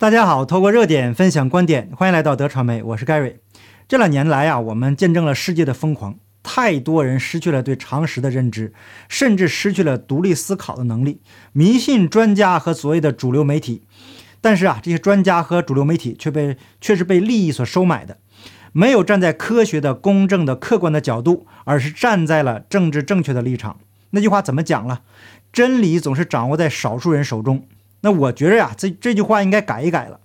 大家好，透过热点分享观点，欢迎来到德传媒，我是 Gary。这两年来啊，我们见证了世界的疯狂，太多人失去了对常识的认知，甚至失去了独立思考的能力，迷信专家和所谓的主流媒体。但是啊，这些专家和主流媒体却被却是被利益所收买的，没有站在科学的、公正的、客观的角度，而是站在了政治正确的立场。那句话怎么讲了？真理总是掌握在少数人手中。那我觉着呀，这这句话应该改一改了。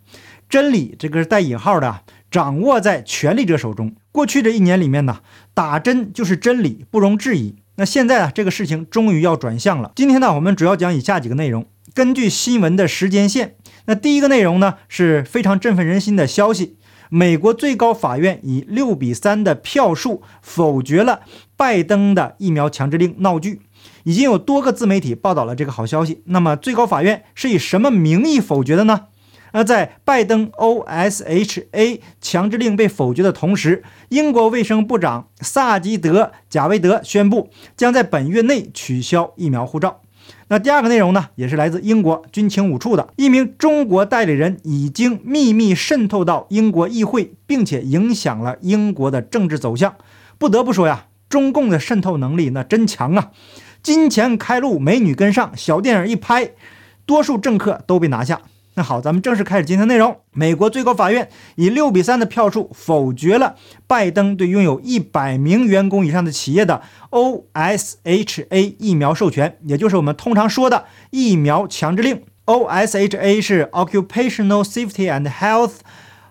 真理这个是带引号的，掌握在权力者手中。过去这一年里面呢，打针就是真理，不容置疑。那现在啊，这个事情终于要转向了。今天呢，我们主要讲以下几个内容。根据新闻的时间线，那第一个内容呢是非常振奋人心的消息：美国最高法院以六比三的票数否决了拜登的疫苗强制令闹剧。已经有多个自媒体报道了这个好消息。那么最高法院是以什么名义否决的呢？那在拜登 OSHA 强制令被否决的同时，英国卫生部长萨基德·贾维德宣布将在本月内取消疫苗护照。那第二个内容呢，也是来自英国军情五处的一名中国代理人已经秘密渗透到英国议会，并且影响了英国的政治走向。不得不说呀，中共的渗透能力那真强啊！金钱开路，美女跟上，小电影一拍，多数政客都被拿下。那好，咱们正式开始今天内容。美国最高法院以六比三的票数否决了拜登对拥有一百名员工以上的企业的 OSHA 疫苗授权，也就是我们通常说的疫苗强制令。OSHA 是 Occupational Safety and Health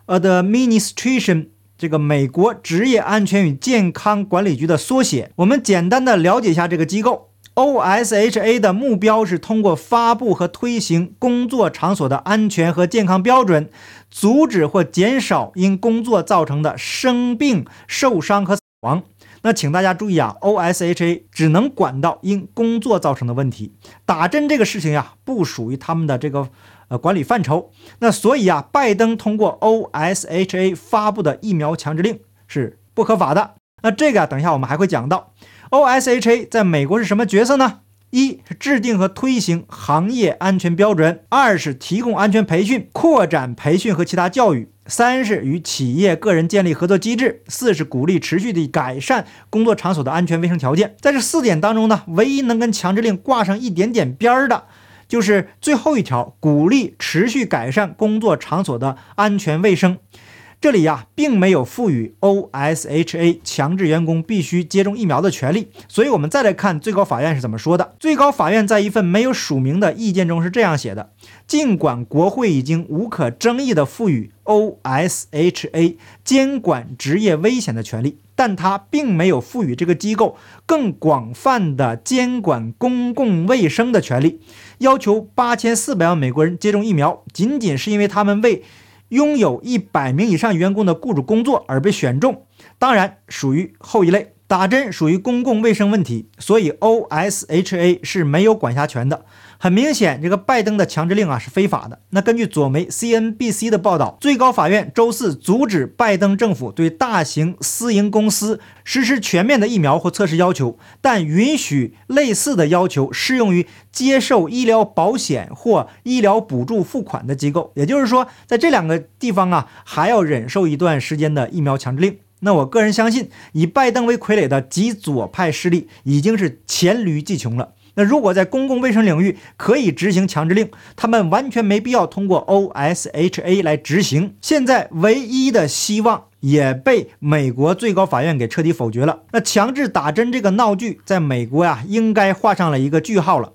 Administration，这个美国职业安全与健康管理局的缩写。我们简单的了解一下这个机构。OSHA 的目标是通过发布和推行工作场所的安全和健康标准，阻止或减少因工作造成的生病、受伤和死亡。那请大家注意啊，OSHA 只能管到因工作造成的问题，打针这个事情呀，不属于他们的这个呃管理范畴。那所以啊，拜登通过 OSHA 发布的疫苗强制令是不合法的。那这个啊，等一下我们还会讲到。OSHA 在美国是什么角色呢？一是制定和推行行业安全标准；二是提供安全培训、扩展培训和其他教育；三是与企业、个人建立合作机制；四是鼓励持续地改善工作场所的安全卫生条件。在这四点当中呢，唯一能跟强制令挂上一点点边儿的，就是最后一条：鼓励持续改善工作场所的安全卫生。这里呀，并没有赋予 OSHA 强制员工必须接种疫苗的权利，所以，我们再来看最高法院是怎么说的。最高法院在一份没有署名的意见中是这样写的：尽管国会已经无可争议地赋予 OSHA 监管职业危险的权利，但它并没有赋予这个机构更广泛的监管公共卫生的权利。要求八千四百万美国人接种疫苗，仅仅是因为他们为。拥有一百名以上员工的雇主工作而被选中，当然属于后一类。打针属于公共卫生问题，所以 OSHA 是没有管辖权的。很明显，这个拜登的强制令啊是非法的。那根据左媒 CNBC 的报道，最高法院周四阻止拜登政府对大型私营公司实施全面的疫苗或测试要求，但允许类似的要求适用于接受医疗保险或医疗补助付款的机构。也就是说，在这两个地方啊，还要忍受一段时间的疫苗强制令。那我个人相信，以拜登为傀儡的极左派势力已经是黔驴技穷了。那如果在公共卫生领域可以执行强制令，他们完全没必要通过 OSHA 来执行。现在唯一的希望也被美国最高法院给彻底否决了。那强制打针这个闹剧，在美国呀，应该画上了一个句号了。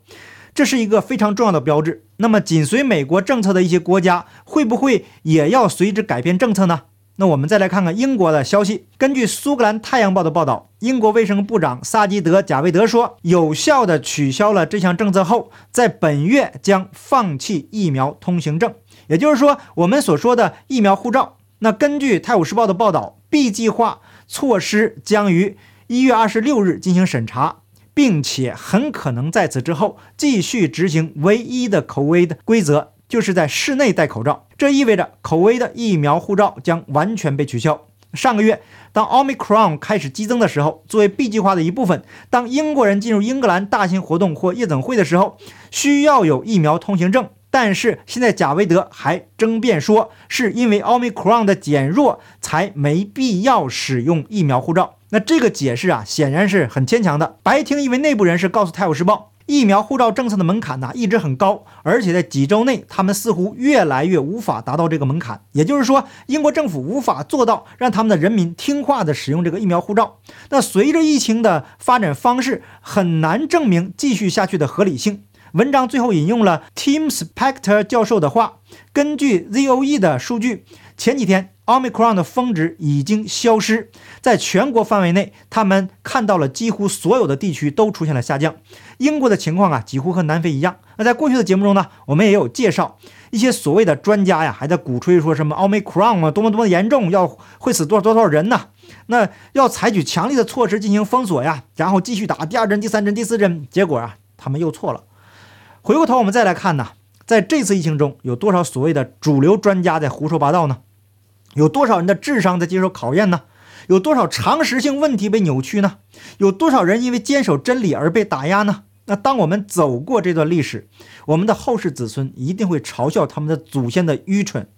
这是一个非常重要的标志。那么，紧随美国政策的一些国家，会不会也要随之改变政策呢？那我们再来看看英国的消息。根据苏格兰太阳报的报道，英国卫生部长萨基德·贾维德说，有效地取消了这项政策后，在本月将放弃疫苗通行证，也就是说，我们所说的疫苗护照。那根据《泰晤士报》的报道，B 计划措施将于一月二十六日进行审查，并且很可能在此之后继续执行唯一的口味的规则。就是在室内戴口罩，这意味着口威的疫苗护照将完全被取消。上个月，当奥密克戎开始激增的时候，作为 B 计划的一部分，当英国人进入英格兰大型活动或夜总会的时候，需要有疫苗通行证。但是现在贾维德还争辩说，是因为奥密克戎的减弱才没必要使用疫苗护照。那这个解释啊，显然是很牵强的。白厅一位内部人士告诉《泰晤士报》。疫苗护照政策的门槛呢一直很高，而且在几周内，他们似乎越来越无法达到这个门槛。也就是说，英国政府无法做到让他们的人民听话地使用这个疫苗护照。那随着疫情的发展方式，很难证明继续下去的合理性。文章最后引用了 Tim Spector 教授的话：根据 ZOE 的数据，前几天。奥密克戎的峰值已经消失，在全国范围内，他们看到了几乎所有的地区都出现了下降。英国的情况啊，几乎和南非一样。那在过去的节目中呢，我们也有介绍一些所谓的专家呀，还在鼓吹说什么奥密克戎啊多么多么严重，要会死多少多少人呢？那要采取强力的措施进行封锁呀，然后继续打第二针、第三针、第四针。结果啊，他们又错了。回过头我们再来看呢，在这次疫情中有多少所谓的主流专家在胡说八道呢？有多少人的智商在接受考验呢？有多少常识性问题被扭曲呢？有多少人因为坚守真理而被打压呢？那当我们走过这段历史，我们的后世子孙一定会嘲笑他们的祖先的愚蠢。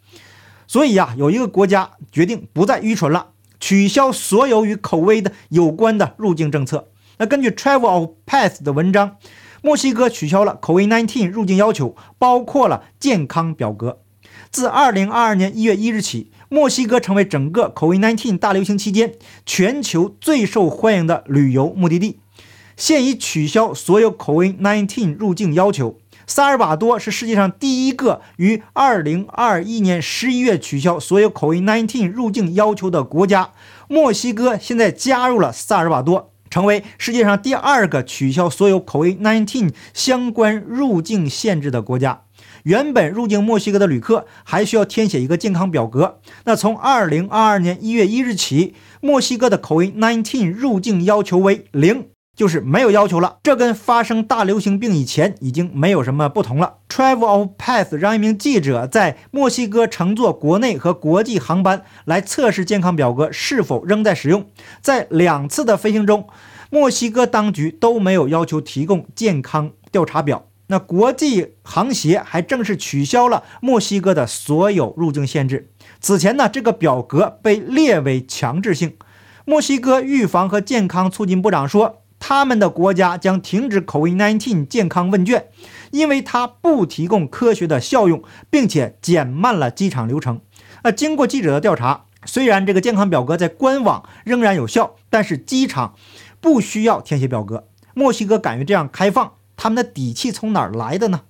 所以呀，有一个国家决定不再愚蠢了，取消所有与口味的有关的入境政策。那根据 Travel of Path 的文章，墨西哥取消了口味19入境要求，包括了健康表格。自2022年1月1日起。墨西哥成为整个 COVID-19 大流行期间全球最受欢迎的旅游目的地，现已取消所有 COVID-19 入境要求。萨尔瓦多是世界上第一个于2021年11月取消所有 COVID-19 入境要求的国家。墨西哥现在加入了萨尔瓦多，成为世界上第二个取消所有 COVID-19 相关入境限制的国家。原本入境墨西哥的旅客还需要填写一个健康表格。那从二零二二年一月一日起，墨西哥的 COVID-19 入境要求为零，就是没有要求了。这跟发生大流行病以前已经没有什么不同了。Travel of Path 让一名记者在墨西哥乘坐国内和国际航班来测试健康表格是否仍在使用。在两次的飞行中，墨西哥当局都没有要求提供健康调查表。那国际航协还正式取消了墨西哥的所有入境限制。此前呢，这个表格被列为强制性。墨西哥预防和健康促进部长说，他们的国家将停止 COVID-19 健康问卷，因为它不提供科学的效用，并且减慢了机场流程。那经过记者的调查，虽然这个健康表格在官网仍然有效，但是机场不需要填写表格。墨西哥敢于这样开放。他们的底气从哪儿来的呢？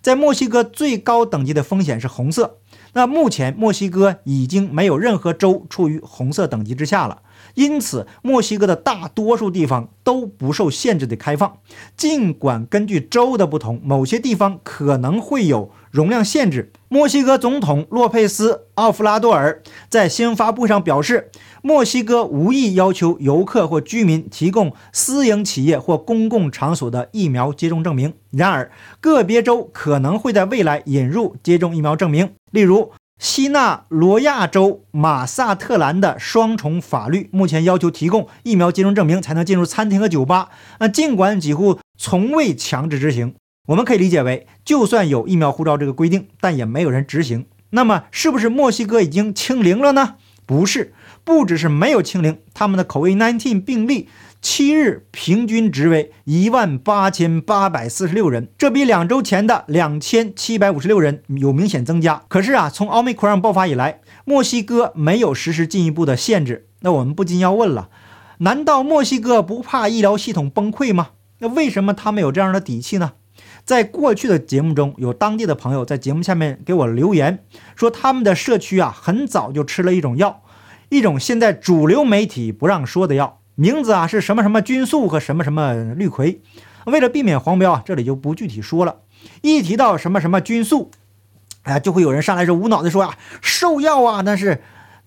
在墨西哥最高等级的风险是红色。那目前墨西哥已经没有任何州处于红色等级之下了，因此墨西哥的大多数地方都不受限制的开放。尽管根据州的不同，某些地方可能会有容量限制。墨西哥总统洛佩斯·奥弗拉多尔在新闻发布会上表示。墨西哥无意要求游客或居民提供私营企业或公共场所的疫苗接种证明。然而，个别州可能会在未来引入接种疫苗证明。例如，西纳罗亚州马萨特兰的双重法律目前要求提供疫苗接种证明才能进入餐厅和酒吧。那尽管几乎从未强制执行，我们可以理解为，就算有疫苗护照这个规定，但也没有人执行。那么，是不是墨西哥已经清零了呢？不是。不只是没有清零，他们的口味 nineteen 病例七日平均值为一万八千八百四十六人，这比两周前的两千七百五十六人有明显增加。可是啊，从奥密克戎爆发以来，墨西哥没有实施进一步的限制。那我们不禁要问了：难道墨西哥不怕医疗系统崩溃吗？那为什么他们有这样的底气呢？在过去的节目中，有当地的朋友在节目下面给我留言说，他们的社区啊很早就吃了一种药。一种现在主流媒体不让说的药，名字啊是什么什么菌素和什么什么氯喹。为了避免黄标啊，这里就不具体说了。一提到什么什么菌素，哎，就会有人上来是无脑的说啊，兽药啊。但是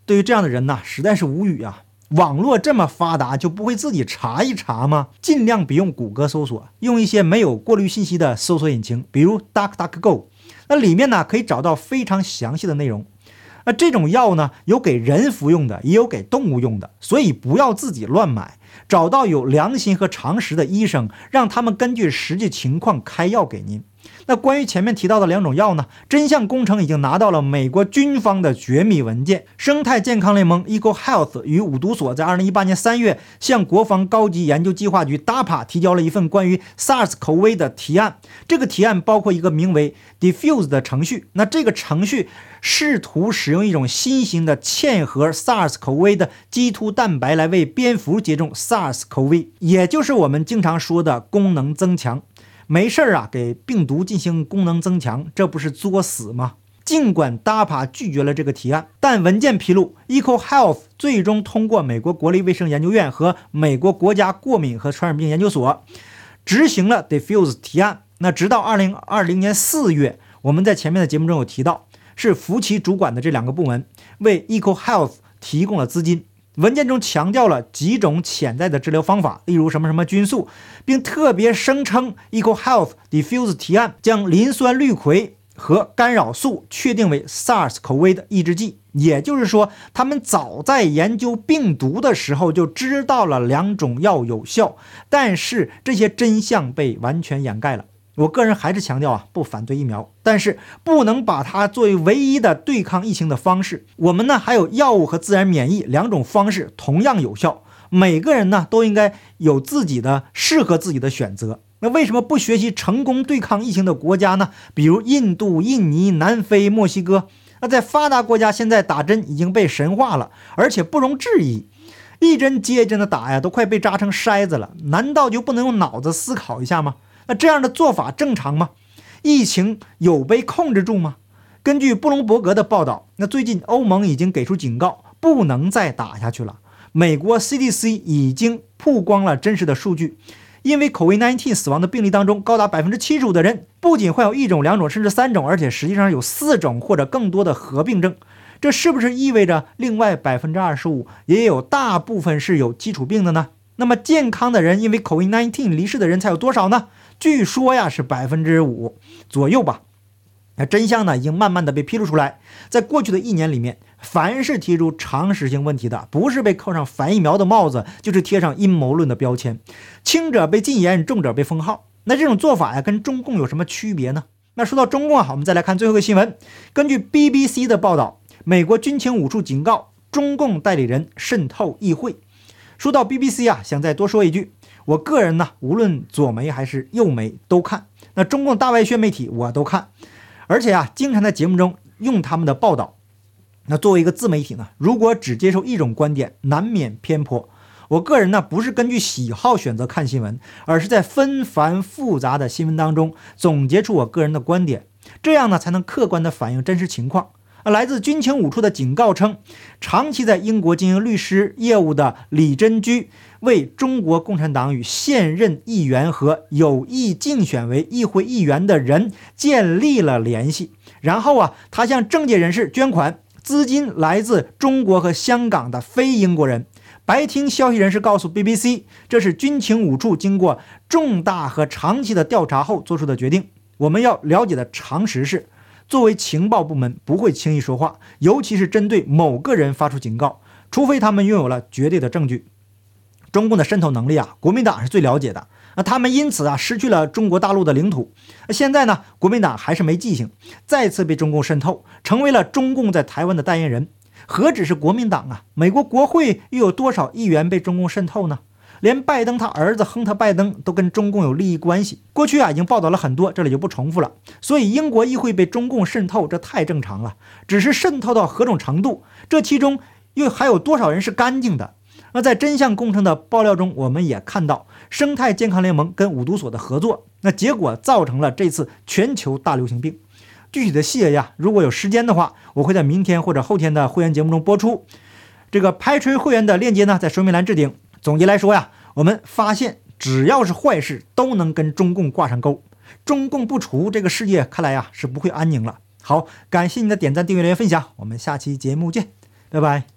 对于这样的人呢，实在是无语啊。网络这么发达，就不会自己查一查吗？尽量别用谷歌搜索，用一些没有过滤信息的搜索引擎，比如 DuckDuckGo。那里面呢可以找到非常详细的内容。那这种药呢，有给人服用的，也有给动物用的，所以不要自己乱买，找到有良心和常识的医生，让他们根据实际情况开药给您。那关于前面提到的两种药呢？真相工程已经拿到了美国军方的绝密文件。生态健康联盟 （Eco Health） 与五毒所在2018年3月向国防高级研究计划局 （DAPA） 提交了一份关于 SARS-CoV 的提案。这个提案包括一个名为 Diffuse 的程序。那这个程序试图使用一种新型的嵌合 SARS-CoV 的基突蛋白来为蝙蝠接种 SARS-CoV，也就是我们经常说的功能增强。没事儿啊，给病毒进行功能增强，这不是作死吗？尽管 DAPA 拒绝了这个提案，但文件披露，Eco Health 最终通过美国国立卫生研究院和美国国家过敏和传染病研究所执行了 Diffuse 提案。那直到2020年4月，我们在前面的节目中有提到，是福奇主管的这两个部门为 Eco Health 提供了资金。文件中强调了几种潜在的治疗方法，例如什么什么菌素，并特别声称 Eco Health Diffuse 提案将磷酸氯喹和干扰素确定为 SARS-CoV 的抑制剂。也就是说，他们早在研究病毒的时候就知道了两种药有效，但是这些真相被完全掩盖了。我个人还是强调啊，不反对疫苗，但是不能把它作为唯一的对抗疫情的方式。我们呢还有药物和自然免疫两种方式同样有效，每个人呢都应该有自己的适合自己的选择。那为什么不学习成功对抗疫情的国家呢？比如印度、印尼、南非、墨西哥。那在发达国家，现在打针已经被神化了，而且不容置疑，一针接一针的打呀，都快被扎成筛子了。难道就不能用脑子思考一下吗？那这样的做法正常吗？疫情有被控制住吗？根据布隆伯格的报道，那最近欧盟已经给出警告，不能再打下去了。美国 CDC 已经曝光了真实的数据，因为 COVID-19 死亡的病例当中，高达百分之七十五的人不仅患有一种、两种，甚至三种，而且实际上有四种或者更多的合并症。这是不是意味着另外百分之二十五也有大部分是有基础病的呢？那么健康的人因为 COVID-19 离世的人才有多少呢？据说呀是百分之五左右吧，那真相呢已经慢慢的被披露出来。在过去的一年里面，凡是提出常识性问题的，不是被扣上反疫苗的帽子，就是贴上阴谋论的标签，轻者被禁言，重者被封号。那这种做法呀，跟中共有什么区别呢？那说到中共啊，我们再来看最后一个新闻。根据 BBC 的报道，美国军情五处警告中共代理人渗透议会。说到 BBC 啊，想再多说一句。我个人呢，无论左媒还是右媒都看，那中共大外宣媒体我都看，而且啊，经常在节目中用他们的报道。那作为一个自媒体呢，如果只接受一种观点，难免偏颇。我个人呢，不是根据喜好选择看新闻，而是在纷繁复杂的新闻当中总结出我个人的观点，这样呢，才能客观地反映真实情况。来自军情五处的警告称，长期在英国经营律师业务的李珍居为中国共产党与现任议员和有意竞选为议会议员的人建立了联系。然后啊，他向政界人士捐款，资金来自中国和香港的非英国人。白厅消息人士告诉 BBC，这是军情五处经过重大和长期的调查后做出的决定。我们要了解的常识是。作为情报部门，不会轻易说话，尤其是针对某个人发出警告，除非他们拥有了绝对的证据。中共的渗透能力啊，国民党是最了解的。那他们因此啊，失去了中国大陆的领土。那现在呢，国民党还是没记性，再次被中共渗透，成为了中共在台湾的代言人。何止是国民党啊，美国国会又有多少议员被中共渗透呢？连拜登他儿子亨特·拜登都跟中共有利益关系。过去啊，已经报道了很多，这里就不重复了。所以，英国议会被中共渗透，这太正常了。只是渗透到何种程度，这其中又还有多少人是干净的？那在真相工程的爆料中，我们也看到生态健康联盟跟五毒所的合作，那结果造成了这次全球大流行病。具体的细节呀，如果有时间的话，我会在明天或者后天的会员节目中播出。这个拍锤会员的链接呢，在说明栏置顶。总结来说呀，我们发现只要是坏事都能跟中共挂上钩，中共不除，这个世界看来呀是不会安宁了。好，感谢你的点赞、订阅、留言、分享，我们下期节目见，拜拜。